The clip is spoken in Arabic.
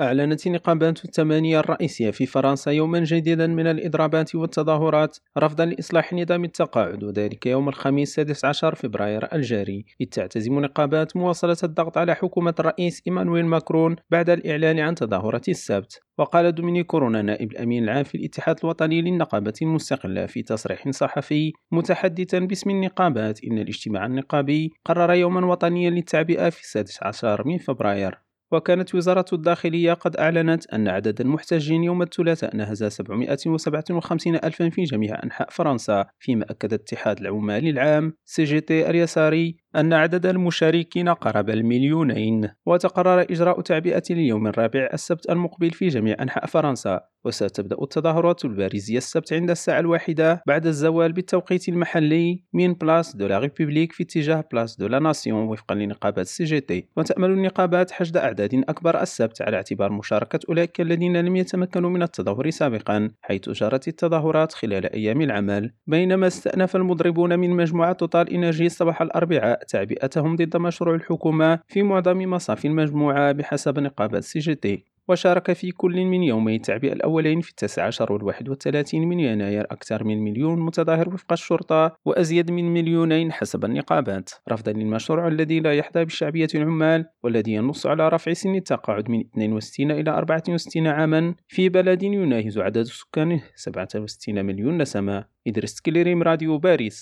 أعلنت النقابات الثمانية الرئيسية في فرنسا يوما جديدا من الإضرابات والتظاهرات رفضا لإصلاح نظام التقاعد وذلك يوم الخميس 16 فبراير الجاري. إذ تعتزم نقابات مواصلة الضغط على حكومة الرئيس إيمانويل ماكرون بعد الإعلان عن تظاهرة السبت. وقال دومينيك كورونا نائب الأمين العام في الاتحاد الوطني للنقابة المستقلة في تصريح صحفي متحدثا باسم النقابات إن الاجتماع النقابي قرر يوما وطنيا للتعبئة في 16 من فبراير. وكانت وزارة الداخلية قد أعلنت أن عدد المحتجين يوم الثلاثاء ناهز 757 ألفا في جميع أنحاء فرنسا فيما أكد اتحاد العمال العام CGT اليساري أن عدد المشاركين قرب المليونين وتقرر إجراء تعبئة اليوم الرابع السبت المقبل في جميع أنحاء فرنسا. وستبدأ التظاهرات الباريسية السبت عند الساعة الواحدة بعد الزوال بالتوقيت المحلي من Place de la République في اتجاه Place de la Nation وفقا لنقابات ال CGT. وتأمل النقابات حشد أعداد أكبر السبت على اعتبار مشاركة أولئك الذين لم يتمكنوا من التظاهر سابقا حيث جرت التظاهرات خلال أيام العمل. بينما استأنف المضربون من مجموعة TotalEnergies صباح الأربعاء تعبئتهم ضد مشروع الحكومة في معظم مصافي المجموعة بحسب نقابة CGT وشارك في كل من يومي التعبئة الأولين في التاسع عشر والواحد والثلاثين من يناير أكثر من مليون متظاهر وفق الشرطة وأزيد من مليونين حسب النقابات. رفضا للمشروع الذي لا يحظى بشعبية العمال والذي ينص على رفع سن التقاعد من 62 إلى 64 عاما في بلد يناهز عدد سكانه 67 مليون نسمة. إدريس كليريم راديو باريس.